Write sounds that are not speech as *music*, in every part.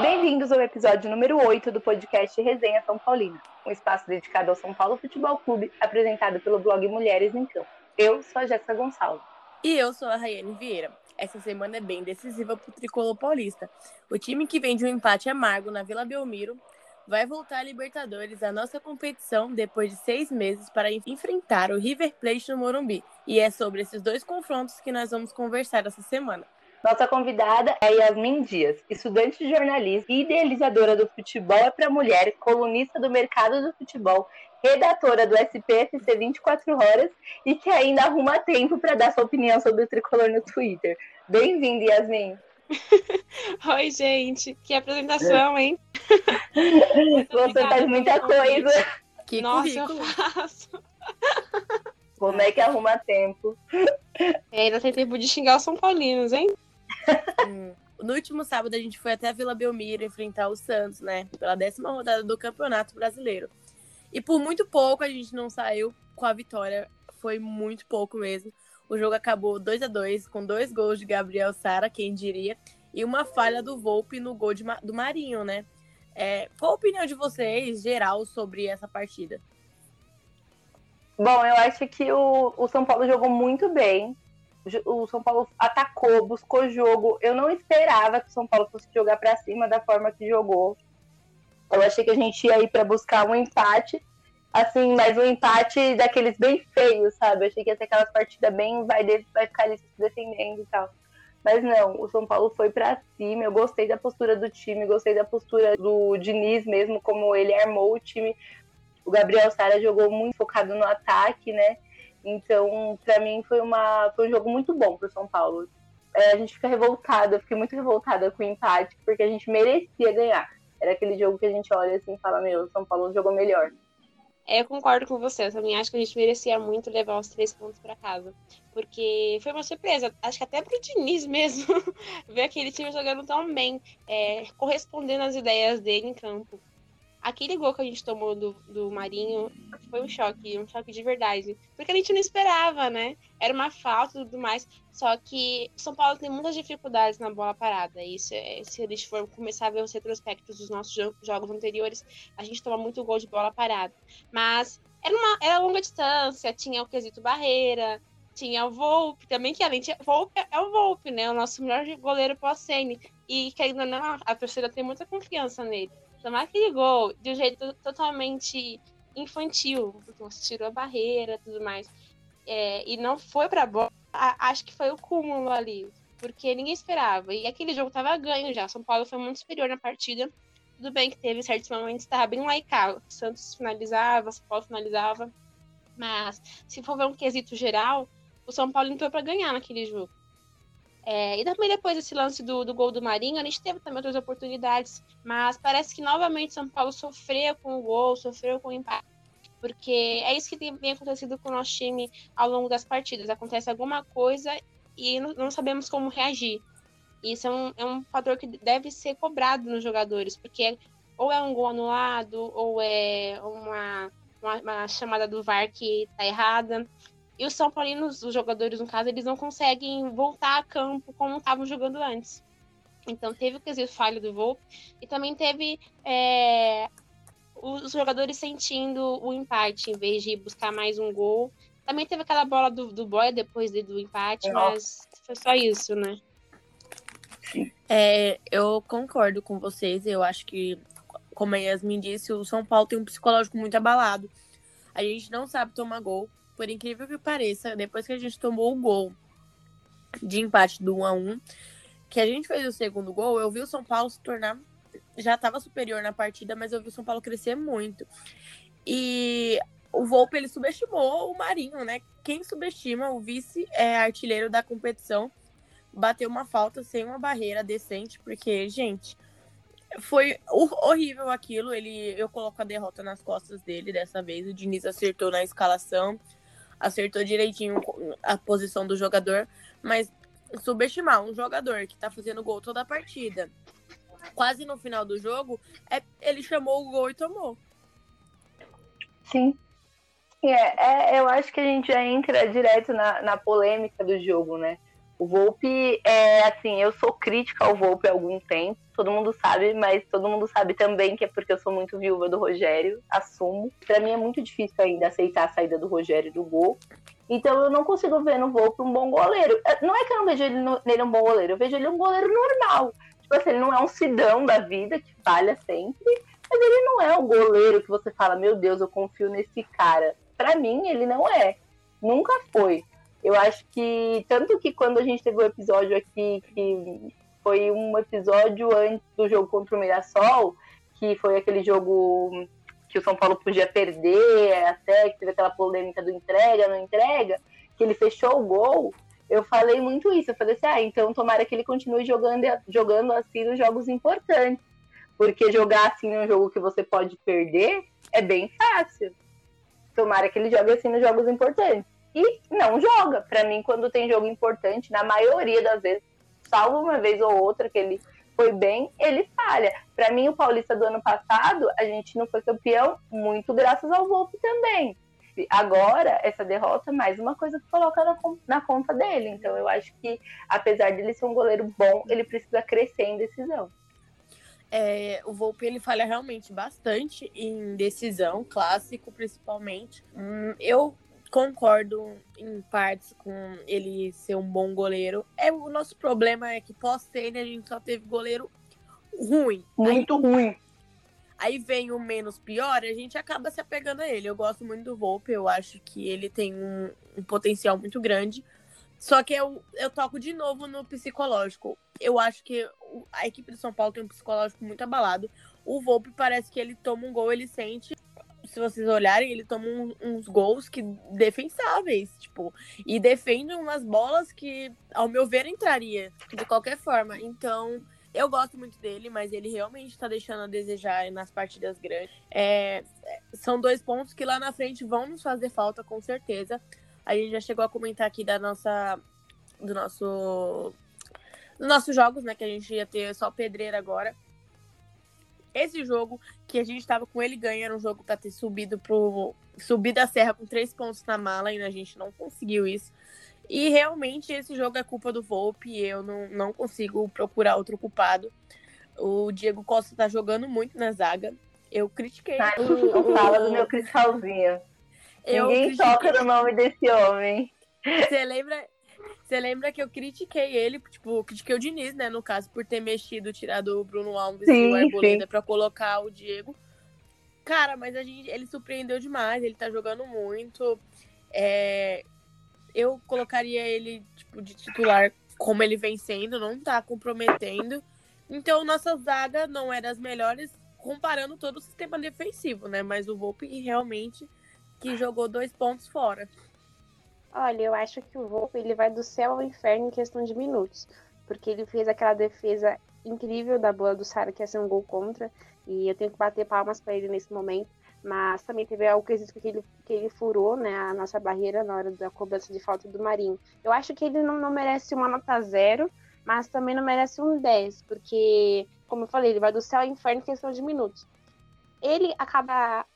Bem-vindos ao episódio número 8 do podcast Resenha São Paulina, um espaço dedicado ao São Paulo Futebol Clube, apresentado pelo blog Mulheres em Campo. Eu sou a Jéssica Gonçalves. E eu sou a Rayane Vieira. Essa semana é bem decisiva para o tricolor paulista. O time que vem de um empate amargo na Vila Belmiro vai voltar à Libertadores, a nossa competição, depois de seis meses para enfrentar o River Plate no Morumbi. E é sobre esses dois confrontos que nós vamos conversar essa semana. Nossa convidada é Yasmin Dias, estudante de jornalismo e idealizadora do Futebol é para Mulher, colunista do mercado do futebol, redatora do SPFC 24 Horas e que ainda arruma tempo para dar sua opinião sobre o tricolor no Twitter. Bem-vinda, Yasmin! *laughs* Oi, gente. Que apresentação, hein? *laughs* Você faz muita coisa. Que Nossa, currículo. eu faço. Como é que arruma tempo? E ainda tem tempo de xingar os São Paulinos, hein? *laughs* No último sábado, a gente foi até a Vila Belmiro enfrentar o Santos, né? Pela décima rodada do Campeonato Brasileiro. E por muito pouco a gente não saiu com a vitória. Foi muito pouco mesmo. O jogo acabou 2 a 2 com dois gols de Gabriel Sara, quem diria, e uma falha do Volpe no gol de, do Marinho, né? É, qual a opinião de vocês, geral, sobre essa partida? Bom, eu acho que o, o São Paulo jogou muito bem. O São Paulo atacou, buscou jogo. Eu não esperava que o São Paulo fosse jogar para cima da forma que jogou. Eu achei que a gente ia ir para buscar um empate assim, mas um empate daqueles bem feios, sabe? Eu achei que ia ser aquelas partidas bem, vai, vai ficar ali se defendendo e tal. Mas não, o São Paulo foi para cima. Eu gostei da postura do time, gostei da postura do Diniz mesmo, como ele armou o time. O Gabriel Sara jogou muito focado no ataque, né? Então, para mim, foi, uma, foi um jogo muito bom pro São Paulo. É, a gente fica revoltada, eu fiquei muito revoltada com o empate, porque a gente merecia ganhar. Era aquele jogo que a gente olha assim e fala: Meu, São Paulo jogou melhor. É, eu concordo com você. Eu também acho que a gente merecia muito levar os três pontos para casa. Porque foi uma surpresa. Acho que até pro Diniz *laughs* mesmo ver aquele time jogando tão bem, é, correspondendo às ideias dele em campo aquele gol que a gente tomou do, do Marinho foi um choque, um choque de verdade. Porque a gente não esperava, né? Era uma falta e tudo mais. Só que São Paulo tem muitas dificuldades na bola parada. E se, se a gente for começar a ver os retrospectos dos nossos jogos anteriores, a gente toma muito gol de bola parada. Mas era uma era longa distância, tinha o quesito barreira, tinha o Volpe também, que além de Volpe é o Volpe, né? O nosso melhor goleiro pós-Sene. E não, a torcida tem muita confiança nele tomar aquele gol de um jeito totalmente infantil, porque você tirou a barreira tudo mais, é, e não foi pra bola, acho que foi o cúmulo ali, porque ninguém esperava. E aquele jogo tava ganho já. São Paulo foi muito superior na partida. Tudo bem que teve certos momentos estava bem laical. Santos finalizava, São Paulo finalizava. Mas se for ver um quesito geral, o São Paulo entrou para ganhar naquele jogo. É, e também depois desse lance do, do gol do Marinho, a gente teve também outras oportunidades, mas parece que novamente São Paulo sofreu com o gol, sofreu com o empate, porque é isso que tem, acontecido com o nosso time ao longo das partidas. Acontece alguma coisa e não, não sabemos como reagir. Isso é um, é um fator que deve ser cobrado nos jogadores, porque ou é um gol anulado, ou é uma, uma, uma chamada do VAR que está errada. E os São Paulinos, os jogadores, no caso, eles não conseguem voltar a campo como estavam jogando antes. Então teve o quesito falho do Volpe e também teve é, os jogadores sentindo o empate em vez de buscar mais um gol. Também teve aquela bola do, do Boia depois do empate, mas foi só isso, né? É, eu concordo com vocês. Eu acho que, como a Yasmin disse, o São Paulo tem um psicológico muito abalado. A gente não sabe tomar gol por incrível que pareça, depois que a gente tomou o gol de empate do 1 a 1 que a gente fez o segundo gol, eu vi o São Paulo se tornar. Já estava superior na partida, mas eu vi o São Paulo crescer muito. E o Volpe ele subestimou o Marinho, né? Quem subestima o vice-artilheiro é, da competição bateu uma falta sem uma barreira decente, porque, gente, foi horrível aquilo. Ele, eu coloco a derrota nas costas dele dessa vez. O Diniz acertou na escalação acertou direitinho a posição do jogador, mas subestimar um jogador que tá fazendo gol toda a partida, quase no final do jogo, é, ele chamou o gol e tomou. Sim. É, é, eu acho que a gente já entra direto na, na polêmica do jogo, né? O Volpe é assim, eu sou crítica ao Volpe há algum tempo, todo mundo sabe, mas todo mundo sabe também que é porque eu sou muito viúva do Rogério, assumo. Para mim é muito difícil ainda aceitar a saída do Rogério do gol. Então eu não consigo ver no Volpe um bom goleiro. É, não é que eu não vejo ele no, nele um bom goleiro, eu vejo ele um goleiro normal. Tipo assim, ele não é um sidão da vida que falha sempre, mas ele não é um goleiro que você fala, meu Deus, eu confio nesse cara. Para mim, ele não é. Nunca foi. Eu acho que, tanto que quando a gente teve o um episódio aqui, que foi um episódio antes do jogo contra o Mirassol, que foi aquele jogo que o São Paulo podia perder, até que teve aquela polêmica do entrega, não entrega, que ele fechou o gol, eu falei muito isso. Eu falei assim, ah, então tomara que ele continue jogando, jogando assim nos jogos importantes. Porque jogar assim num jogo que você pode perder é bem fácil. Tomara que ele jogue assim nos jogos importantes e não joga. Para mim, quando tem jogo importante, na maioria das vezes, salvo uma vez ou outra que ele foi bem, ele falha. Para mim, o Paulista do ano passado, a gente não foi campeão muito graças ao Volpe também. Agora, essa derrota, mais uma coisa que coloca na, na conta dele. Então, eu acho que, apesar dele ser um goleiro bom, ele precisa crescer em decisão. É, o Volpe ele falha realmente bastante em decisão, clássico principalmente. Hum, eu concordo em partes com ele ser um bom goleiro. É o nosso problema é que pós-Senna a gente só teve goleiro ruim. Muito aí, ruim. Aí vem o menos pior, a gente acaba se apegando a ele. Eu gosto muito do Volpe, eu acho que ele tem um, um potencial muito grande. Só que eu, eu toco de novo no psicológico. Eu acho que a equipe do São Paulo tem um psicológico muito abalado. O Volpe parece que ele toma um gol, ele sente se vocês olharem, ele toma um, uns gols que defensáveis, tipo, e defende umas bolas que, ao meu ver, entraria de qualquer forma. Então, eu gosto muito dele, mas ele realmente tá deixando a desejar nas partidas grandes. É, são dois pontos que lá na frente vão nos fazer falta, com certeza. A gente já chegou a comentar aqui da nossa. do nosso. dos nossos jogos, né? Que a gente ia ter só pedreira agora. Esse jogo que a gente estava com ele ganha era um jogo para ter subido pro subir da serra com três pontos na mala e a gente não conseguiu isso. E realmente esse jogo é culpa do Volpe eu não, não consigo procurar outro culpado. O Diego Costa tá jogando muito na zaga. Eu critiquei. Tá, o, fala do meu cristalzinho. Eu Ninguém critiquei... toca no nome desse homem. Você lembra, você lembra que eu critiquei ele, tipo, critiquei o Diniz, né, no caso, por ter mexido, tirado o Bruno Alves sim, e o Arboleda pra colocar o Diego. Cara, mas a gente, ele surpreendeu demais, ele tá jogando muito. É, eu colocaria ele, tipo, de titular como ele vem sendo, não tá comprometendo. Então, nossa zaga não é das melhores, comparando todo o sistema defensivo, né? Mas o Volpe realmente que jogou dois pontos fora. Olha, eu acho que o Volpe ele vai do céu ao inferno em questão de minutos, porque ele fez aquela defesa incrível da bola do Sara que ia ser um gol contra, e eu tenho que bater palmas para ele nesse momento. Mas também teve algo que ele, que ele furou, né, a nossa barreira na hora da cobrança de falta do Marinho. Eu acho que ele não, não merece uma nota zero, mas também não merece um 10, porque, como eu falei, ele vai do céu ao inferno em questão de minutos. Ele acaba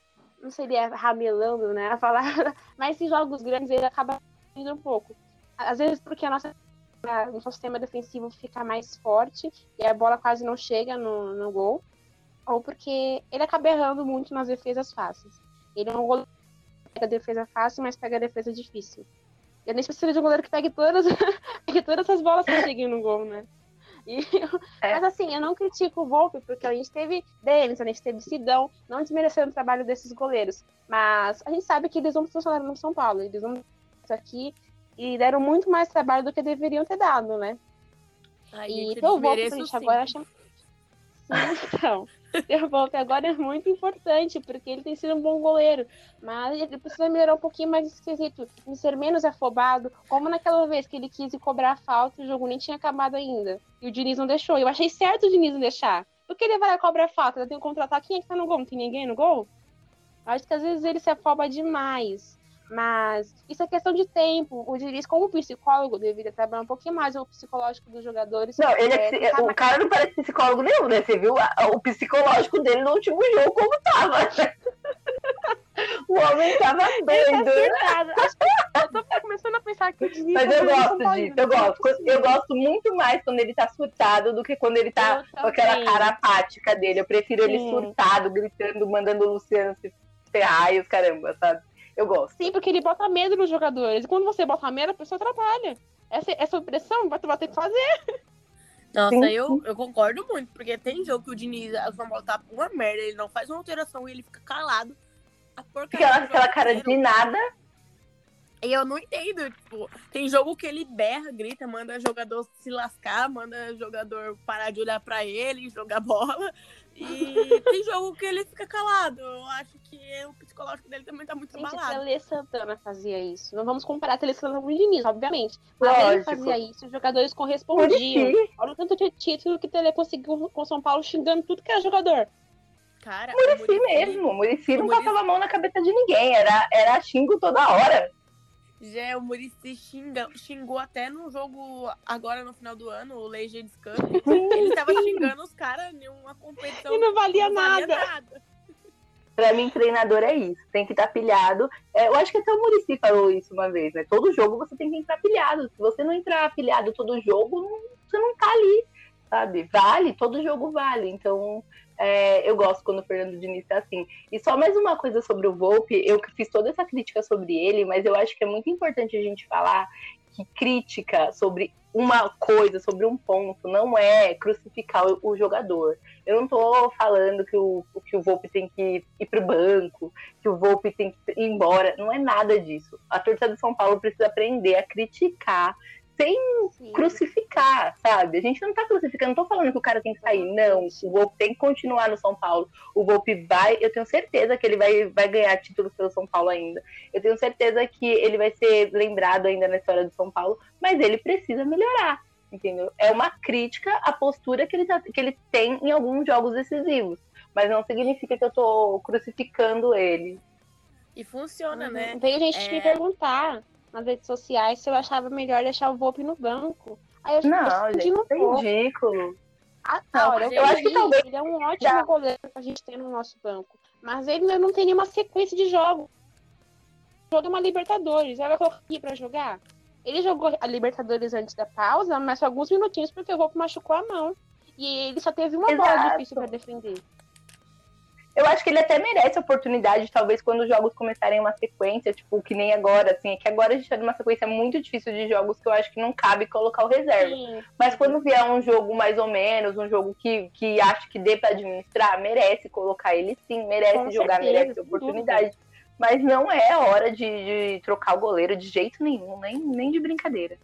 não seria ramelando, né, a palavra, *laughs* mas esses jogos grandes ele acaba um pouco. Às vezes porque a nossa o nosso sistema defensivo fica mais forte e a bola quase não chega no, no gol, ou porque ele acaba errando muito nas defesas fáceis. Ele é um goleiro que pega a defesa fácil, mas pega a defesa difícil. Eu nem preciso de um goleiro que pegue todas, *laughs* pegue todas as bolas que cheguem no gol, né? E, *laughs* é. Mas assim, eu não critico o Volpe, porque a gente teve Denis, a gente teve Sidão, não desmerecendo o trabalho desses goleiros. Mas a gente sabe que eles vão funcionar no São Paulo, eles vão isso aqui e deram muito mais trabalho do que deveriam ter dado, né? Ai, e Volpe a gente agora. *laughs* Sim, então. ter o Volpe agora é muito importante, porque ele tem sido um bom goleiro. Mas ele precisa melhorar um pouquinho mais esquisito, ser menos afobado, como naquela vez que ele quis cobrar a falta e o jogo nem tinha acabado ainda. E o Diniz não deixou. Eu achei certo o Diniz não deixar. Porque ele vai cobrar a falta, tem um contra-ataque, quem é que tá no gol? Não tem ninguém no gol? Acho que às vezes ele se afoba demais. Mas isso é questão de tempo. O Diniz, como psicólogo, deveria trabalhar um pouquinho mais o psicológico dos jogadores. Não, ele é, é, o cara não parece psicólogo nenhum, né? Você viu o psicológico dele no último jogo como tava. *laughs* O homem tava Ele tá doido. que eu tô começando a pensar que o Diniz Mas eu gosto disso, eu é gosto. Eu gosto muito mais quando ele tá surtado do que quando ele tá Eu com aquela também. cara apática dele. Eu prefiro ele Sim. surtado, gritando, mandando o Luciano se ferrar e os caramba, sabe? Eu gosto. Sim, porque ele bota medo nos jogadores. E quando você bota medo, a pessoa trabalha. Essa, essa pressão vai, vai ter que fazer. Nossa, Sim, eu, eu concordo muito, porque tem jogo que o Diniz, São Paulo tá uma merda, ele não faz uma alteração e ele fica calado. A porcaria Aquela, do aquela cara inteiro. de nada. E eu não entendo, tipo, tem jogo que ele berra, grita, manda jogador se lascar, manda jogador parar de olhar pra ele, jogar bola. E *laughs* tem jogo que ele fica calado. Eu acho que o psicológico dele também tá muito Gente, se a abalado. Tele Santana fazia isso. Não vamos comparar a Tele Santana com o Diniz, obviamente. Mas ele Lógico. fazia isso, os jogadores correspondiam. Olha o tanto de título que o Tele conseguiu com São Paulo xingando tudo que era jogador. Cara, o Muricy Muricy- mesmo. O Muricy não Muricy- passava a mão na cabeça de ninguém. Era, era xingo toda hora. Já o Muricy xinga, xingou até no jogo agora no final do ano, o Legends Cup. Ele tava xingando os caras em uma competição. E não valia que não valia nada. nada. Pra mim, treinador é isso. Tem que estar pilhado. É, eu acho que até o Muricy falou isso uma vez, né? Todo jogo você tem que entrar pilhado. Se você não entrar pilhado todo jogo, não- você não tá ali, sabe? Vale, todo jogo vale. Então, é, eu gosto quando o Fernando Diniz tá assim. E só mais uma coisa sobre o Volpe. Eu fiz toda essa crítica sobre ele, mas eu acho que é muito importante a gente falar que crítica sobre uma coisa, sobre um ponto, não é crucificar o, jogador. Eu não tô falando que o, que o Volpe tem que ir pro banco, que o Volpe tem que ir embora. Não é nada disso. A torcida de São Paulo precisa aprender a criticar sem Sim. crucificar, sabe? A gente não tá crucificando, não tô falando que o cara tem que sair. Não, o Volpe tem que continuar no São Paulo. O Volpe vai, eu tenho certeza que ele vai, vai ganhar títulos pelo São Paulo ainda. Eu tenho certeza que ele vai ser lembrado ainda na história do São Paulo, mas ele precisa melhorar, entendeu? É uma crítica à postura que ele, tá- que ele tem em alguns jogos decisivos. Mas não significa que eu tô crucificando ele. E funciona, né? Uhum. Veio gente É. me perguntar nas redes sociais se eu achava melhor deixar o Volpe no banco. Aí eu Não, gente, isso é ridículo. Ah, Não, olha, eu, acho que entendi, talvez- ele é um ótimo goleiro que a gente tem no nosso banco. Mas ele não tem nenhuma sequência de jogo é uma Libertadores. Ela vai colocar aqui pra jogar. Ele jogou a Libertadores antes da pausa, mas só alguns minutinhos porque o Volpe machucou a mão. E ele só teve uma bola Exato. difícil pra defender. Eu acho que ele até merece a oportunidade, talvez, quando os jogos começarem uma sequência, tipo, que nem agora, assim, é que agora a gente tá numa sequência muito difícil de jogos que eu acho que não cabe colocar o reserva. Sim. Mas quando vier um jogo mais ou menos, um jogo que, que acho que dê pra administrar, merece colocar ele sim, merece Com jogar, certeza, merece oportunidade. Mas não é hora de, de trocar o goleiro de jeito nenhum, nem, nem de brincadeira.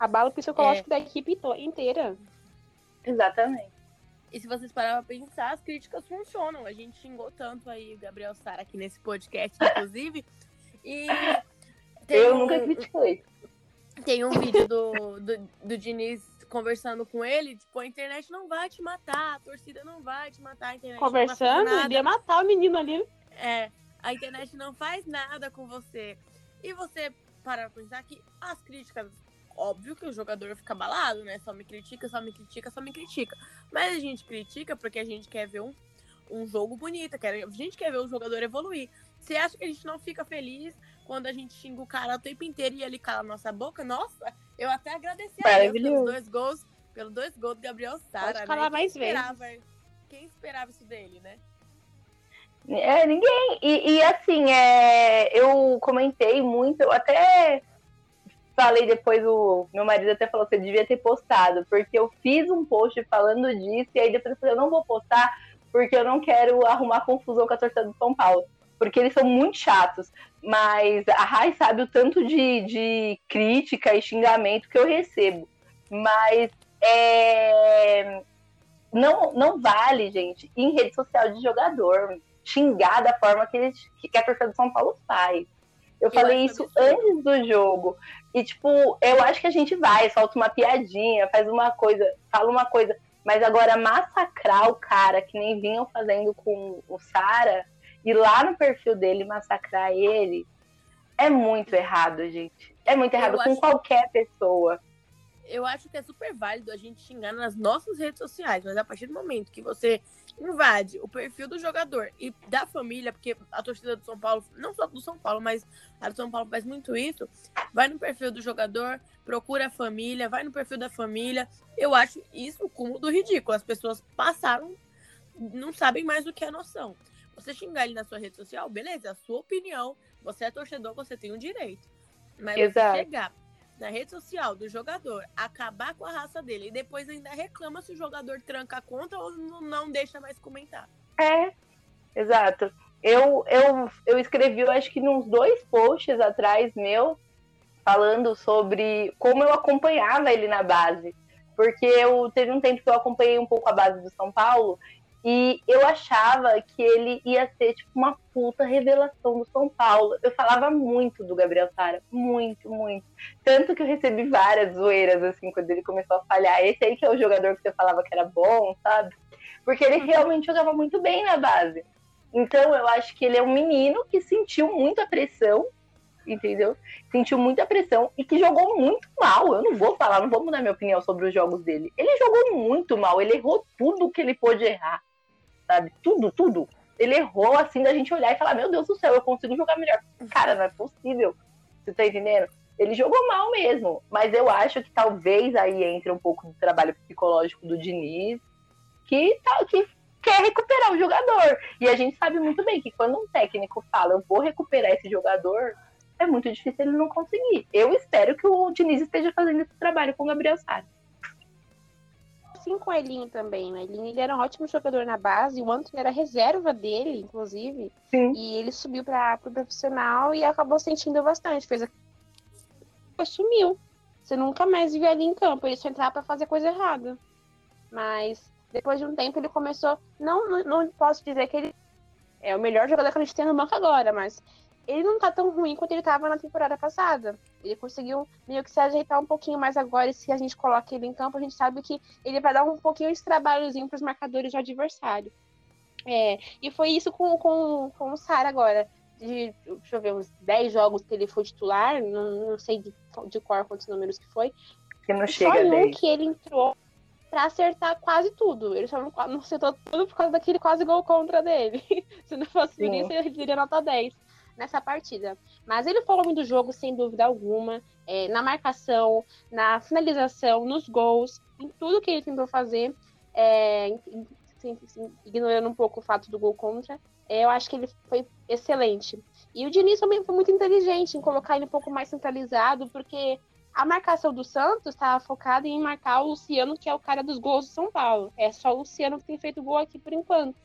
Abala o psicológico É. da equipe inteira. Exatamente. E se vocês pararem pra pensar, as críticas funcionam. A gente xingou tanto aí o Gabriel Sara aqui nesse podcast, inclusive. E tem eu um, nunca critiquei. tem um vídeo do, do, do Diniz conversando com ele, tipo, a internet não vai te matar, a torcida não vai te matar, a internet Conversando, nada. ele ia matar o menino ali. É, a internet não faz nada com você. E você para pra pensar que as críticas, óbvio que o jogador fica abalado, né? Só me critica, só me critica, só me critica. Mas a gente critica porque a gente quer ver um, um jogo bonito, quer, a gente quer ver o jogador evoluir. Você acha que a gente não fica feliz quando a gente xinga o cara o tempo inteiro e ele cala a nossa boca? Nossa, eu até agradeci a Deus pelos dois gols, pelos dois gols do Gabriel Sara. Pode falar né? mais Quem vezes. esperava, quem esperava isso dele, né? É, ninguém. E, e, assim, é, eu comentei muito, eu até falei depois, o meu marido até falou que você devia ter postado, porque eu fiz um post falando disso, e aí depois eu falei, eu não vou postar, porque eu não quero arrumar confusão com a torcida do São Paulo. Porque eles são muito chatos. Mas a Rai sabe o tanto de, de crítica e xingamento que eu recebo. Mas é, não, não vale, gente, em rede social de jogador xingar da forma que, eles, que a torcida do São Paulo faz. Eu, falei isso absurdo. antes do jogo. E, tipo, eu acho que a gente vai, solta uma piadinha, faz uma coisa, fala uma coisa. Mas agora, massacrar o cara, que nem vinham fazendo com o Sara, e lá no perfil dele massacrar ele, é muito errado, gente. É muito Eu errado com acho- qualquer pessoa. Eu acho que é super válido a gente xingar nas nossas redes sociais, mas a partir do momento que você invade o perfil do jogador e da família, porque a torcida do São Paulo, não só do São Paulo, mas a do São Paulo faz muito isso, vai no perfil do jogador, procura a família, vai no perfil da família. Eu acho isso o cúmulo do ridículo. As pessoas passaram, não sabem mais o que é noção. Você xingar ele na sua rede social, beleza, é a sua opinião, você é torcedor, você tem o um direito. Mas Exato. você chegar na rede social do jogador, acabar com a raça dele e depois ainda reclama se o jogador tranca a conta ou não deixa mais comentar. É, exato. Eu, eu, eu escrevi, eu acho que nos dois posts atrás meu, falando sobre como eu acompanhava ele na base. Porque eu teve um tempo que eu acompanhei um pouco a base do São Paulo e eu achava que ele ia ser tipo uma puta revelação do São Paulo. Eu falava muito do Gabriel Sara, muito, muito. Tanto que eu recebi várias zoeiras assim quando ele começou a falhar. Esse aí que é o jogador que você falava que era bom, sabe? Porque ele realmente jogava muito bem na base. Então eu acho que ele é um menino que sentiu muita pressão, entendeu? Sentiu muita pressão e que jogou muito mal. Eu não vou falar, não vou mudar minha opinião sobre os jogos dele. Ele jogou muito mal, ele errou tudo que ele pôde errar sabe? Tudo, tudo. Ele errou assim da gente olhar e falar: Meu Deus do céu, eu consigo jogar melhor. Cara, não é possível. Você tá entendendo? Ele jogou mal mesmo, mas eu acho que talvez aí entre um pouco do trabalho psicológico do Diniz, que, tá, que quer recuperar o jogador. E a gente sabe muito bem que quando um técnico fala, eu vou recuperar esse jogador, é muito difícil ele não conseguir. Eu espero que o Diniz esteja fazendo esse trabalho com o Gabriel Sara assim com o Elinho também. O Elinho ele era um ótimo jogador na base, o Antônio era reserva dele, inclusive. Sim. E ele subiu para o pro profissional e acabou sentindo bastante. Fez a... sumiu. Você nunca mais viu ele em campo, ele só entrava para fazer coisa errada. Mas depois de um tempo ele começou. Não, não, não posso dizer que ele é o melhor jogador que a gente tem no banco agora, mas ele não tá tão ruim quanto ele tava na temporada passada. Ele conseguiu meio que se ajeitar um pouquinho mais agora, e se a gente coloca ele em campo, a gente sabe que ele vai dar um pouquinho de trabalhozinho para os marcadores do adversário. É, e foi isso com, com, com o Sara agora. De, deixa eu ver, uns 10 jogos que ele foi titular, não, não sei de, de cor quantos números que foi. Que não chega só um que ele entrou para acertar quase tudo. Ele só não, não acertou tudo por causa daquele quase gol contra dele. *laughs* se não fosse isso, ele teria nota 10 nessa partida. Mas ele falou muito do jogo, sem dúvida alguma, é, na marcação, na finalização, nos gols, em tudo que ele tentou fazer, é, ignorando um pouco o fato do gol contra. É, eu acho que ele foi excelente. E o Diniz também foi muito inteligente em colocar ele um pouco mais centralizado, porque a marcação do Santos estava focada em marcar o Luciano, que é o cara dos gols do São Paulo. É só o Luciano que tem feito gol aqui por enquanto.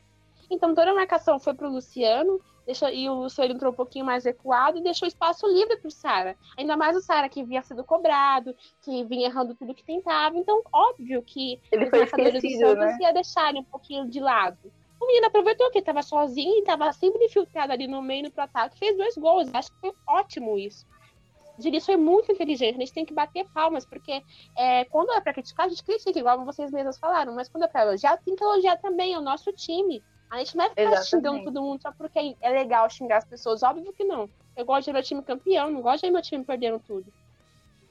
Então toda a marcação foi para o Luciano, deixou, e o Luciano entrou um pouquinho mais recuado e deixou espaço livre para o Sara. Ainda mais o Sara que vinha sendo cobrado, que vinha errando tudo que tentava. Então, óbvio que Ele os marcadores do Santos né? ia deixar ele um pouquinho de lado. O menino aproveitou que ele estava sozinho e estava sempre infiltrado ali no meio pro ataque, fez dois gols. Acho que foi ótimo isso. Diniz foi muito inteligente, a gente tem que bater palmas, porque é, quando é para criticar, a gente critica, igual vocês mesmos falaram, mas quando é para elogiar, tem que elogiar também o nosso time. A gente não vai ficar Exatamente. xingando todo mundo só porque é legal xingar as pessoas. Óbvio que não. Eu gosto de ver meu time campeão, não gosto de ver meu time perdendo tudo.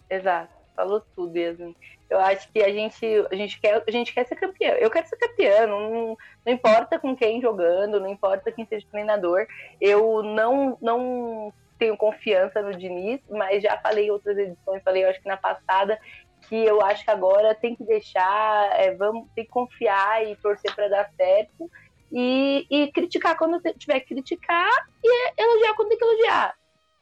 Exato, falou tudo mesmo. Eu acho que a gente, a gente, quer, a gente quer ser campeão. Eu quero ser campeão, não, não importa com quem jogando, não importa quem seja treinador. Eu não, não tenho confiança no Diniz, mas já falei em outras edições, falei, eu acho que na passada, que eu acho que agora tem que deixar, é, vamos, tem que confiar e torcer para dar certo e, e criticar quando tiver que criticar e elogiar quando tem que elogiar.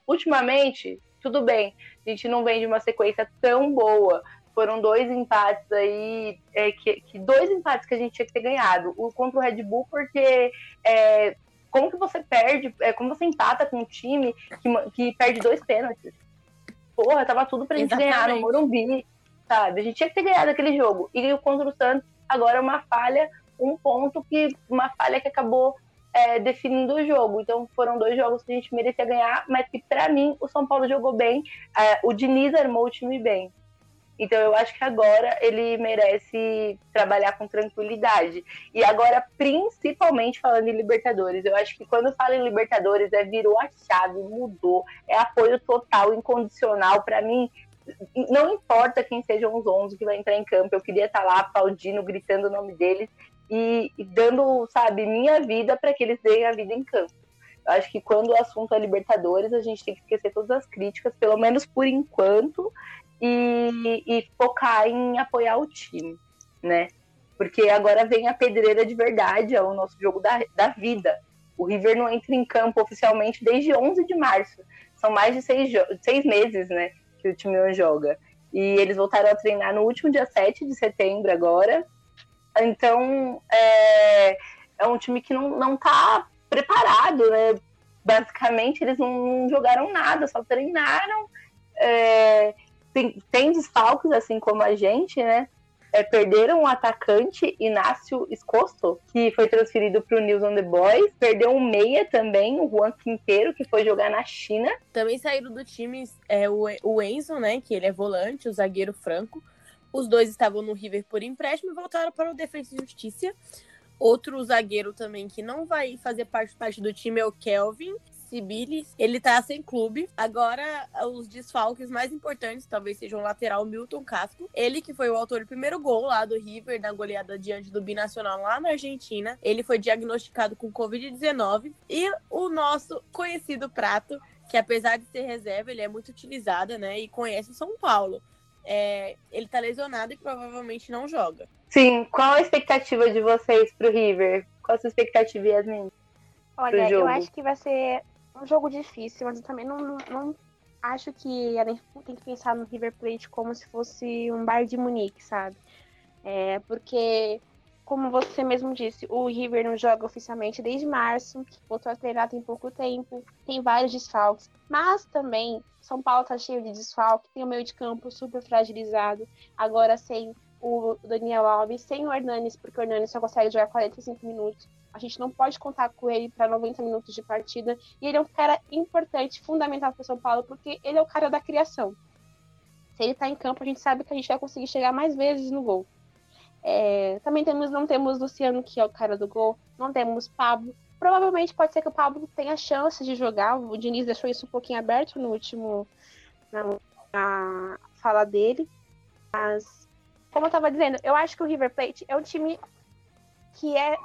Ultimamente, tudo bem, a gente não vem de uma sequência tão boa. Foram dois empates aí, é, que, que, dois empates que a gente tinha que ter ganhado. O contra o Red Bull, porque é, como que você perde, é, como você empata com um time que, que perde dois pênaltis? Porra, tava tudo pra gente Exatamente. ganhar no Morumbi, sabe? A gente tinha que ter ganhado aquele jogo. E o contra o Santos, agora é uma falha um ponto que uma falha que acabou é, definindo o jogo. Então foram dois jogos que a gente merecia ganhar, mas que para mim o São Paulo jogou bem, é, o Diniz armou o time bem. Então eu acho que agora ele merece trabalhar com tranquilidade. E agora, principalmente falando em Libertadores, eu acho que quando fala em Libertadores é virou a chave, mudou, é apoio total, incondicional. Para mim, não importa quem sejam os 11 que vai entrar em campo, eu queria estar lá aplaudindo, gritando o nome deles e, dando, sabe, minha vida para que eles deem a vida em campo. Eu acho que quando o assunto é Libertadores, a gente tem que esquecer todas as críticas, pelo menos por enquanto, e, e focar em apoiar o time, né? Porque agora vem a pedreira de verdade, é o nosso jogo da, da vida. O River não entra em campo oficialmente desde 11 de março. São mais de seis, seis meses, né, que o time não joga. E eles voltaram a treinar no último dia 7 de setembro agora. Então, é, é um time que não, não tá preparado, né? Basicamente, eles não jogaram nada, só treinaram. É, tem, tem desfalques, assim como a gente, né? é, perderam o atacante Inácio Escosto, que foi transferido para o News on the Boys. Perdeu um meia também, o Juan Quinteiro, que foi jogar na China. Também saíram do time é, o, o Enzo, né? Que ele é volante, o zagueiro franco. Os dois estavam no River por empréstimo e voltaram para o Defesa e Justiça. Outro zagueiro também que não vai fazer parte, parte do time é o Kelvin, Sibilis, ele tá sem clube. Agora, os desfalques mais importantes talvez sejam o lateral Milton Casco. Ele que foi o autor do primeiro gol lá do River, na goleada diante do Binacional lá na Argentina. Ele foi diagnosticado com Covid-19. E o nosso conhecido Prato, que apesar de ser reserva, ele é muito utilizado, né? E conhece São Paulo. É, ele tá lesionado e provavelmente não joga. Sim, qual a expectativa de vocês pro River? Qual a sua expectativa, Yasmin? Olha, eu acho que vai ser um jogo difícil, mas eu também não, não, não acho que a Liverpool tem que pensar no River Plate como se fosse um bar de Munique, sabe? É, porque, como você mesmo disse, o River não joga oficialmente desde março, voltou a treinar tem pouco tempo, tem vários desfalques, mas também São Paulo tá cheio de desfalque, tem o meio de campo super fragilizado, agora sem o Daniel Alves, sem o Hernanes, porque o Hernanes só consegue jogar 45 minutos. A gente não pode contar com ele para 90 minutos de partida. E ele é um cara importante, fundamental para São Paulo, porque ele é o cara da criação. Se ele está em campo, a gente sabe que a gente vai conseguir chegar mais vezes no gol. É, também temos, não temos Luciano, que é o cara do gol. Não temos Pablo. Provavelmente pode ser que o Pablo tenha chance de jogar. O Diniz deixou isso um pouquinho aberto no último. na, na fala dele. Mas, como eu estava dizendo, eu acho que o River Plate é um time que é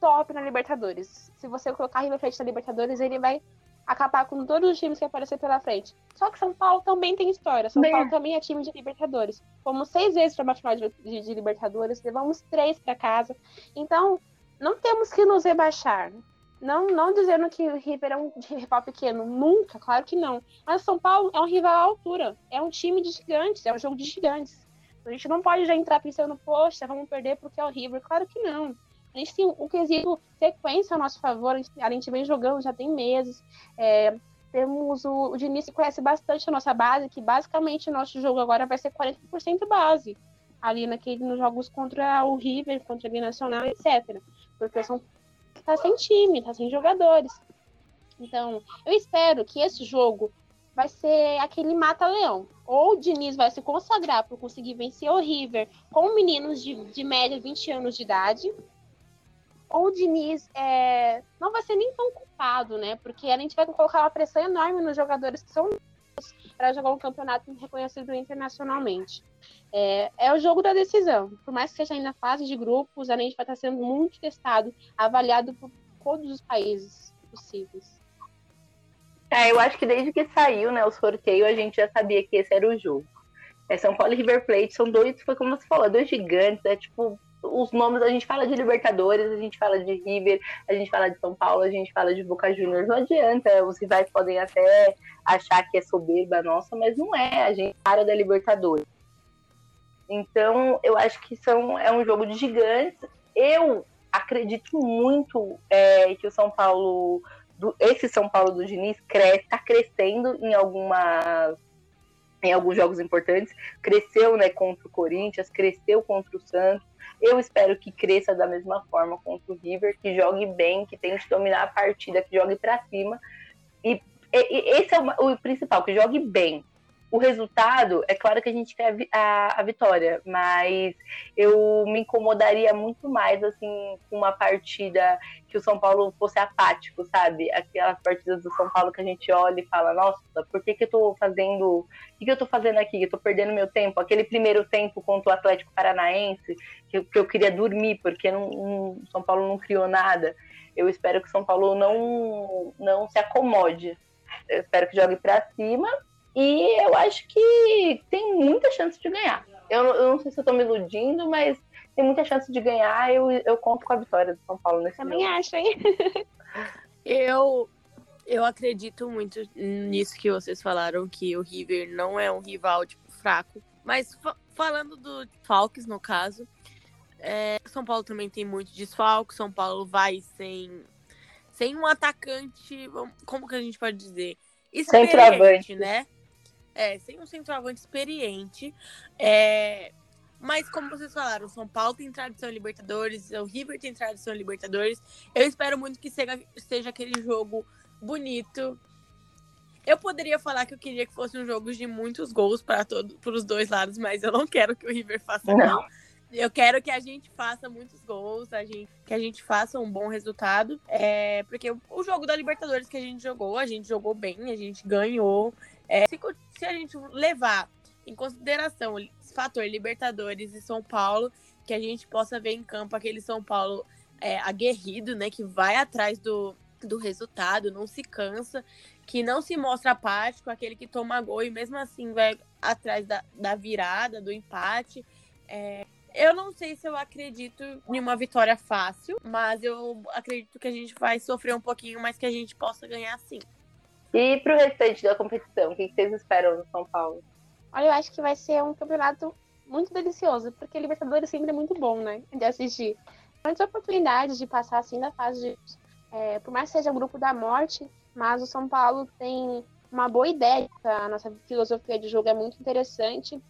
top na Libertadores. Se você colocar River Plate na Libertadores, ele vai acabar com todos os times que aparecer pela frente. Só que São Paulo também tem história. São Bem... Paulo também é time de Libertadores. Fomos seis vezes para uma final de, de, de, Libertadores, levamos três para casa. Então, não temos que nos rebaixar. Não, não dizendo que o River é um rival pequeno, nunca, claro que não. Mas São Paulo é um rival à altura. É um time de gigantes, é um jogo de gigantes. A gente não pode já entrar pensando, poxa, vamos perder porque é o River. Claro que não. A gente tem o quesito sequência a nosso favor, a gente, a gente vem jogando já tem meses. É, temos o, o Diniz que conhece bastante a nossa base, que basicamente o nosso jogo agora vai ser 40% base. Ali naquele, nos jogos contra o River, contra o Nacional, etc. Porque são, tá sem time, tá sem jogadores. Então, eu espero que esse jogo vai ser aquele mata-leão. Ou o Diniz vai se consagrar por conseguir vencer o River com meninos de, de média 20 anos de idade, ou o Diniz é, não vai ser nem tão culpado, né? Porque a gente vai colocar uma pressão enorme nos jogadores que são para jogar um campeonato reconhecido internacionalmente. É, é, o jogo da decisão. Por mais que seja ainda fase de grupos, a gente vai estar sendo muito testado, avaliado por todos os países possíveis. É, eu acho que desde que saiu né, o sorteio, a gente já sabia que esse era o jogo. É, São Paulo e River Plate são dois, foi como você falou, dois gigantes, é tipo os nomes, a gente fala de Libertadores, a gente fala de River, a gente fala de São Paulo, a gente fala de Boca Juniors. Não adianta, os rivais podem até achar que é soberba nossa, mas não é, a gente para da Libertadores. Então, eu acho que são, é um jogo de gigantes. Eu acredito muito é, que o São Paulo, do, esse São Paulo do Diniz, cresce, está crescendo em algumas em alguns jogos importantes, cresceu né, contra o Corinthians, cresceu contra o Santos, eu espero que cresça da mesma forma contra o River, que jogue bem, que tente dominar a partida, que jogue para cima. E, e, esse é o, o, principal, que jogue bem. O resultado, é claro que a gente quer a, a, vitória, mas eu me incomodaria muito mais, assim, com uma partida que o São Paulo fosse apático, sabe? Aquelas partidas do São Paulo que a gente olha e fala, nossa, por que que eu tô fazendo, o que que eu tô fazendo aqui? Eu tô perdendo meu tempo. Aquele primeiro tempo contra o Atlético Paranaense, que, que eu queria dormir, porque não, não, São Paulo não criou nada. Eu espero que o São Paulo não, não se acomode. Eu espero que jogue para cima e eu acho que tem muita chance de ganhar. Eu, eu não sei se eu tô me iludindo, mas tem muita chance de ganhar. Eu, eu conto com a vitória do São Paulo nesse Também jogo. acho, hein? *laughs* eu, eu acredito muito nisso que vocês falaram, que o River não é um rival tipo, fraco. Mas falando do Falcons, no caso, é, São Paulo também tem muito desfalque. São Paulo vai sem, sem um atacante, como que a gente pode dizer? Experiente, né? É, sem um centroavante experiente. É, mas como vocês falaram, São Paulo tem tradição em Libertadores, o River tem tradição em Libertadores. Eu espero muito que seja, seja aquele jogo bonito. Eu poderia falar que eu queria que fosse um jogo de muitos gols para todos os dois lados, mas eu não quero que o River faça não. gol. Eu quero que a gente faça muitos gols, a gente, que a gente faça um bom resultado. É, porque o, o jogo da Libertadores que a gente jogou, a gente jogou bem, a gente ganhou. É, se, se a gente levar em consideração o fator Libertadores e São Paulo, que a gente possa ver em campo aquele São Paulo é, aguerrido, né? Que vai atrás do, do resultado, não se cansa, que não se mostra apático, aquele que toma gol e mesmo assim vai atrás da, da virada, do empate. É, eu não sei se eu acredito em uma vitória fácil, mas eu acredito que a gente vai sofrer um pouquinho, mas que a gente possa ganhar sim. E para o restante da competição, o que vocês esperam do São Paulo? Olha, eu acho que vai ser um campeonato muito delicioso, porque Libertadores sempre é muito bom, né? De assistir. Muitas oportunidades de passar assim da fase de. É, por mais que seja o grupo da morte, mas o São Paulo tem uma boa ideia. A nossa filosofia de jogo é muito interessante.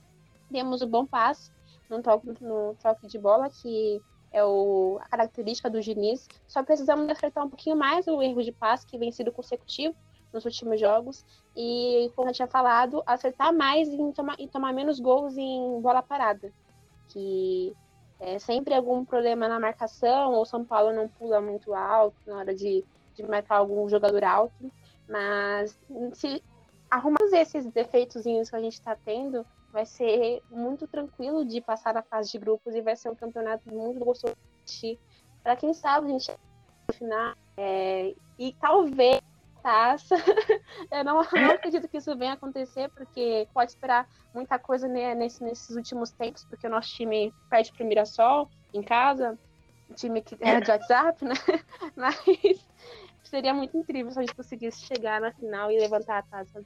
Temos o bom passe no toque, no toque de bola, que é o, a característica do Diniz. Só precisamos acertar um pouquinho mais o erro de passe, que vem sido consecutivo nos últimos jogos. E, como eu tinha falado, acertar mais e tomar, e tomar menos gols em bola parada. Que é sempre algum problema na marcação, ou São Paulo não pula muito alto na hora de, de marcar algum jogador alto. Mas se arrumar esses defeitozinhos que a gente está tendo, vai ser muito tranquilo de passar na fase de grupos e vai ser um campeonato muito gostoso. Para quem sabe, a gente final é, e talvez taça. *laughs* Eu não, não, acredito que isso venha acontecer, porque pode esperar muita coisa né, nesse, nesses últimos tempos, porque o nosso time perde pro Mirassol em casa, um time que é de WhatsApp, né? *laughs* Mas seria muito incrível se a gente conseguisse chegar na final e levantar a taça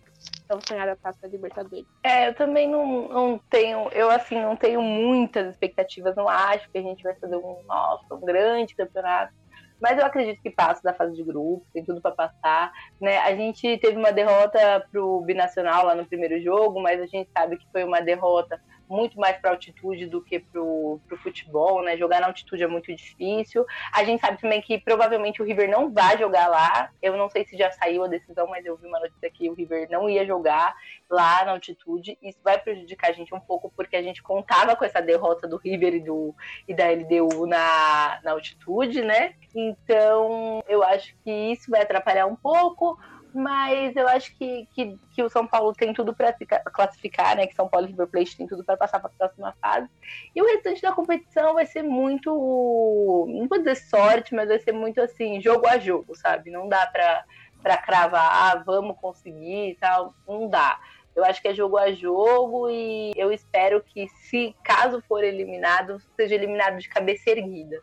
tão sonhada taça da Libertadores. É, eu também não, não tenho, eu assim, não tenho muitas expectativas, não acho que a gente vai fazer um, nossa, um grande campeonato. Mas eu acredito que passa da fase de grupo, tem tudo para passar. Né? A gente teve uma derrota pro Binacional lá no primeiro jogo, mas a gente sabe que foi uma derrota muito mais para altitude do que para o futebol, né? Jogar na altitude é muito difícil. A gente sabe também que provavelmente o River não vai jogar lá. Eu não sei se já saiu a decisão, mas eu vi uma notícia que o River não ia jogar lá na altitude. Isso vai prejudicar a gente um pouco, porque a gente contava com essa derrota do River e, do, e da LDU na, na altitude, né? Então, eu acho que isso vai atrapalhar um pouco mas eu acho que, que, que, o São Paulo tem tudo para classificar, né? Que São Paulo e River Plate tem tudo para passar para a próxima fase. E o restante da competição vai ser muito, não vou dizer sorte, mas vai ser muito assim, jogo a jogo, sabe? Não dá para cravar, ah, vamos conseguir e tal, não dá. Eu acho que é jogo a jogo e eu espero que, se caso for eliminado, seja eliminado de cabeça erguida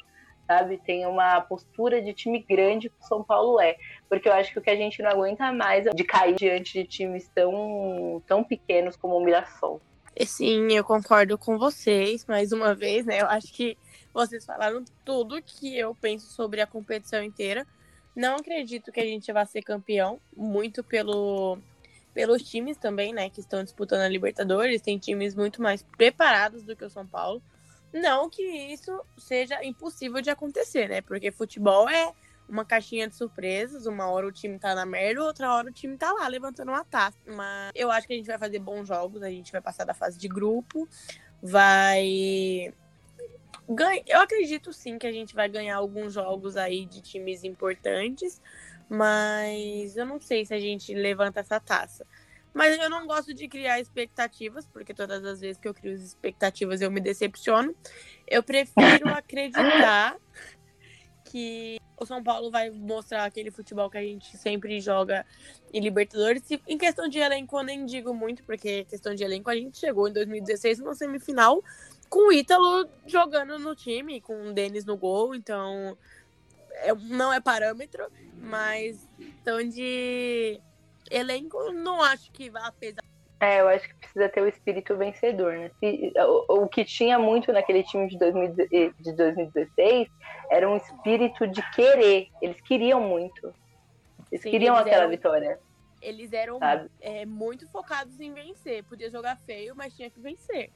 sabe? Tem uma postura de time grande que o São Paulo é. Porque eu acho que o que a gente não aguenta mais é de cair diante de times tão, tão pequenos como o Mirassol. Sim, eu concordo com vocês, mais uma vez, né? Eu acho que vocês falaram tudo que eu penso sobre a competição inteira. Não acredito que a gente vá ser campeão, muito pelo pelos times também, né, que estão disputando a Libertadores, tem times muito mais preparados do que o São Paulo. Não que isso seja impossível de acontecer, né? Porque futebol é uma caixinha de surpresas. Uma hora o time tá na merda, outra hora o time tá lá levantando uma taça. Mas eu acho que a gente vai fazer bons jogos, a gente vai passar da fase de grupo, vai. Ganha... Eu acredito sim que a gente vai ganhar alguns jogos aí de times importantes, mas eu não sei se a gente levanta essa taça. Mas eu não gosto de criar expectativas, porque todas as vezes que eu crio expectativas eu me decepciono. Eu prefiro *laughs* acreditar que o São Paulo vai mostrar aquele futebol que a gente sempre joga em Libertadores. Em questão de elenco, eu nem digo muito, porque questão de elenco, a gente chegou em 2016 numa semifinal com o Ítalo jogando no time, com o Denis no gol, então é, não é parâmetro, mas questão de elenco, não acho que vá pesar é, eu acho que precisa ter o espírito vencedor, né? O, o que tinha muito naquele time de, 2000, de 2016 era um espírito de querer. Eles queriam muito. Eles Sim, queriam eles aquela eram, vitória. Eles eram é, muito focados em vencer. Podia jogar feio, mas tinha que vencer.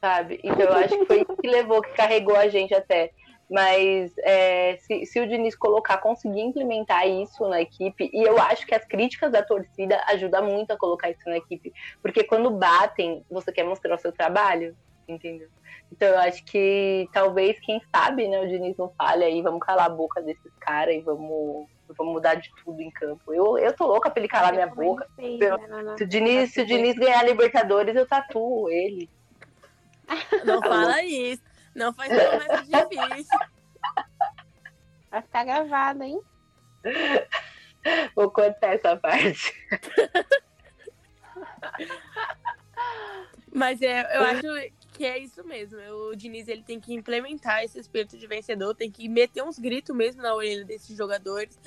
Sabe? Então eu acho que foi isso que levou, que carregou a gente até. Mas é, se, se, o Diniz colocar, conseguir implementar isso na equipe, e eu acho que as críticas da torcida ajudam muito a colocar isso na equipe, porque quando batem, você quer mostrar o seu trabalho, entendeu? Então eu acho que talvez, quem sabe, né, o Diniz não fale aí, vamos calar a boca desses caras e vamos, vamos mudar de tudo em campo. Eu, eu tô louca pra ele calar minha boca. Fez, né, se, o Diniz, se o Diniz ganhar a Libertadores, eu tatuo ele. Não fala isso. Não faz promessa difícil. Vai ficar gravado, hein? Vou contar essa parte. Mas é, eu acho que é isso mesmo. O Diniz ele tem que implementar esse espírito de vencedor, tem que meter uns gritos mesmo na orelha desses jogadores,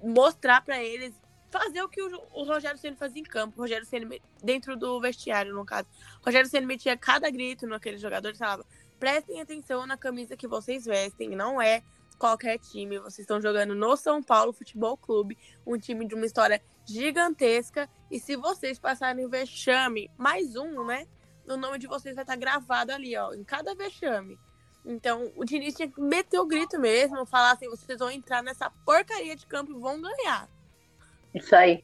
mostrar para eles, fazer o que o, o Rogério Ceni fazia em campo. O Rogério Ceni dentro do vestiário, no caso. O Rogério Ceni metia cada grito naquele jogador e falava: prestem atenção na camisa que vocês vestem, não é qualquer time. Vocês estão jogando no São Paulo Futebol Clube, um time de uma história gigantesca. E se vocês passarem o vexame, mais um, né? O nome de vocês vai estar gravado ali, ó, em cada vexame. Então, o Diniz tinha que meter o grito mesmo, falar assim: vocês vão entrar nessa porcaria de campo e vão ganhar. Isso aí.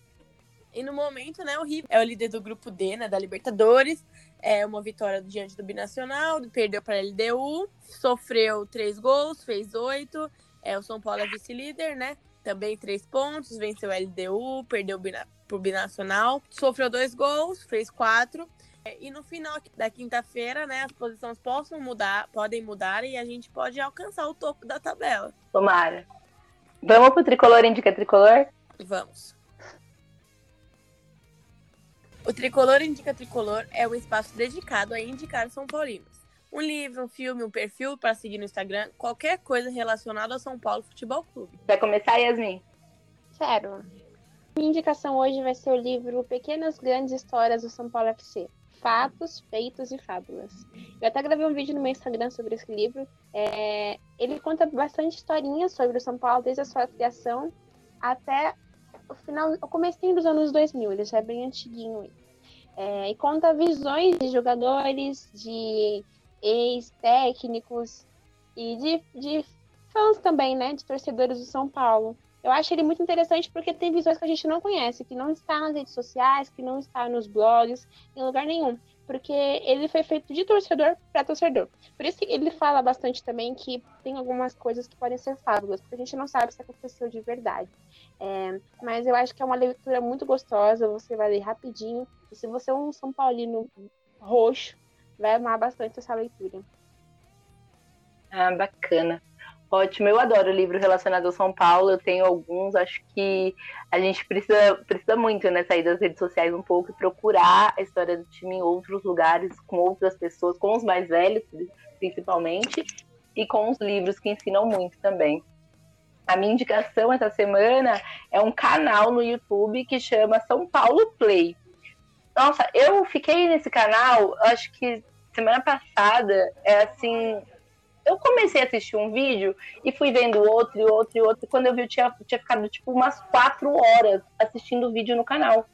E no momento, né, o River é o líder do grupo D, né, da Libertadores é, uma vitória diante do Binacional, perdeu para a LDU, sofreu três gols, fez oito. É, o São Paulo é vice-líder, né? Também três pontos, venceu a LDU, perdeu para o Binacional, sofreu dois gols, fez quatro. É, e no final da quinta-feira, né, as posições possam mudar, podem mudar e a gente pode alcançar o topo da tabela. Tomara. Vamos pro tricolor indica tricolor? Vamos. O Tricolor Indica Tricolor é um espaço dedicado a indicar São Paulinos. Um livro, um filme, um perfil para seguir no Instagram, qualquer coisa relacionada ao São Paulo Futebol Clube. Vai começar, Yasmin? Quero. Minha indicação hoje vai ser o livro Pequenas Grandes Histórias do São Paulo FC. Fatos, Feitos e Fábulas. Eu até gravei um vídeo no meu Instagram sobre esse livro. É... Ele conta bastante historinhas sobre o São Paulo, desde a sua criação até o final, o comecinho dos anos 2000, ele já é bem antiguinho. É, e conta visões de jogadores, de ex-técnicos e de, de fãs também, né, de torcedores do São Paulo. Eu acho ele muito interessante porque tem visões que a gente não conhece, que não está nas redes sociais, que não está nos blogs, em lugar nenhum porque ele foi feito de torcedor para torcedor. Por isso que ele fala bastante também que tem algumas coisas que podem ser fábulas, porque a gente não sabe se aconteceu de verdade. É, mas eu acho que é uma leitura muito gostosa, você vai ler rapidinho, e se você é um São Paulino roxo, vai amar bastante essa leitura. Ah, bacana. Ótimo, eu adoro livro relacionado ao São Paulo, eu tenho alguns, acho que a gente precisa, precisa muito, né, sair das redes sociais um pouco e procurar a história do time em outros lugares, com outras pessoas, com os mais velhos, principalmente, e com os livros que ensinam muito também. A minha indicação essa semana é um canal no YouTube que chama São Paulo Play. Nossa, eu fiquei nesse canal, acho que semana passada, é assim, eu comecei a assistir um vídeo e fui vendo outro e outro e outro. E quando eu vi, eu tinha, tinha ficado tipo umas quatro horas assistindo o vídeo no canal.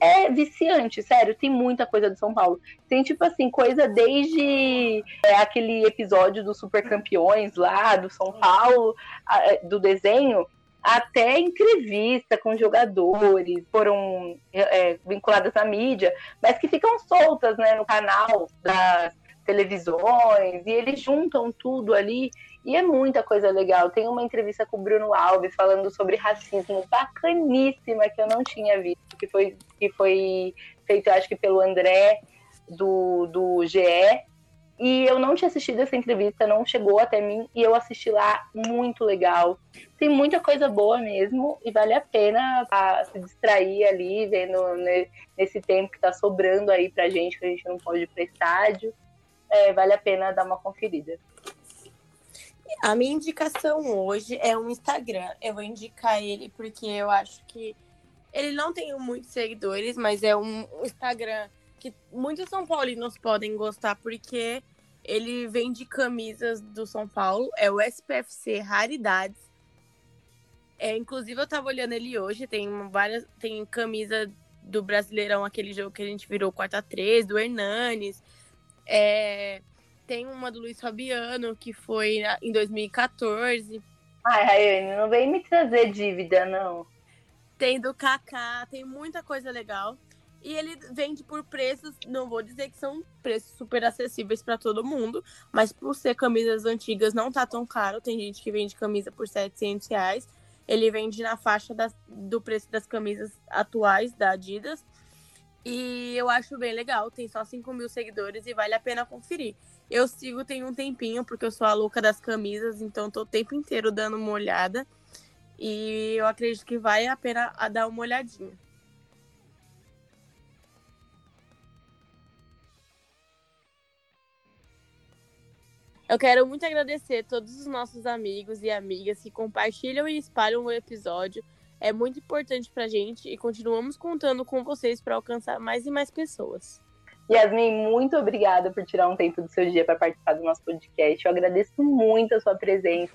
é viciante, sério. Tem muita coisa do São Paulo. Tem, tipo assim, coisa desde é, aquele episódio dos Super Campeões lá, do São Paulo, a, é, do desenho, até entrevista com jogadores, foram é, vinculadas à mídia, mas que ficam soltas né, no canal das televisões, e eles juntam tudo ali, e é muita coisa legal. Tem uma entrevista com o Bruno Alves falando sobre racismo, bacaníssima, que eu não tinha visto, que foi, que foi feito, acho que pelo André, do, do GE, e eu não tinha assistido essa entrevista, não chegou até mim, e eu assisti lá, muito legal. Tem muita coisa boa mesmo, e vale a pena a, se distrair ali, vendo nesse tempo que tá sobrando aí pra gente, que a gente não pode ir pra estádio. É, vale a pena dar uma conferida. A minha indicação hoje é um Instagram. Eu vou indicar ele porque eu acho que ele não tem muitos seguidores, mas é um Instagram que muitos São Paulinos podem gostar porque ele vende camisas do São Paulo, é o SPFC Raridades. É, inclusive eu tava olhando ele hoje, tem várias, tem camisa do Brasileirão, aquele jogo que a gente virou quarta 3, do Hernanes. É, tem uma do Luiz Fabiano, que foi em 2014. Ai, Rayane, não vem me trazer dívida, não. Tem do Kaká, tem muita coisa legal. E ele vende por preços, não vou dizer que são preços super acessíveis para todo mundo, mas por ser camisas antigas não tá tão caro. Tem gente que vende camisa por 700 reais. Ele vende na faixa das, do preço das camisas atuais da Adidas. E eu acho bem legal, tem só 5 mil seguidores e vale a pena conferir. Eu sigo tem um tempinho, porque eu sou a louca das camisas, então tô o tempo inteiro dando uma olhada. E eu acredito que vale a pena dar uma olhadinha. Eu quero muito agradecer todos os nossos amigos e amigas que compartilham e espalham o episódio. É muito importante pra gente e continuamos contando com vocês para alcançar mais e mais pessoas. Yasmin, muito obrigada por tirar um tempo do seu dia para participar do nosso podcast. Eu agradeço muito a sua presença.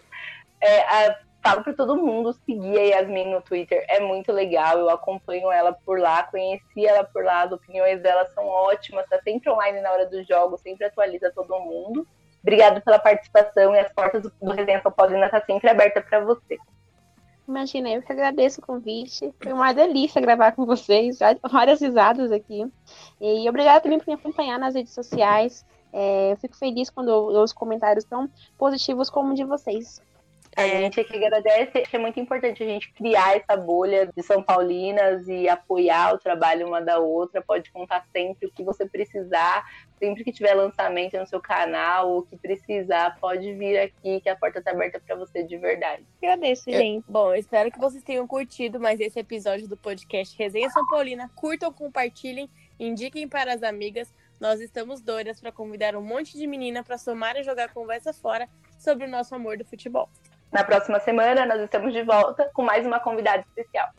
É, a, falo para todo mundo seguir a Yasmin no Twitter, é muito legal. Eu acompanho ela por lá, conheci ela por lá, as opiniões dela são ótimas, está sempre online na hora dos jogos, sempre atualiza todo mundo. Obrigado pela participação e as portas do, Resenha São estão tá sempre abertas para você. Imagina, eu que agradeço o convite. Foi uma delícia gravar com vocês, várias risadas aqui. E obrigada também por me acompanhar nas redes sociais. É, eu fico feliz quando os comentários tão positivos como o de vocês. A gente aqui agradece, é muito importante a gente criar essa bolha de São Paulinas e apoiar o trabalho uma da outra. Pode contar sempre o que você precisar, sempre que tiver lançamento no seu canal, o que precisar, pode vir aqui, que a porta está aberta para você de verdade. Agradeço, gente. bom, eu espero que vocês tenham curtido mais esse episódio do podcast Resenha São Paulina. Curtam, compartilhem, indiquem para as amigas. Nós estamos doidas para convidar um monte de menina para somar e jogar conversa fora sobre o nosso amor do futebol. Na próxima semana, nós estamos de volta com mais uma convidada especial.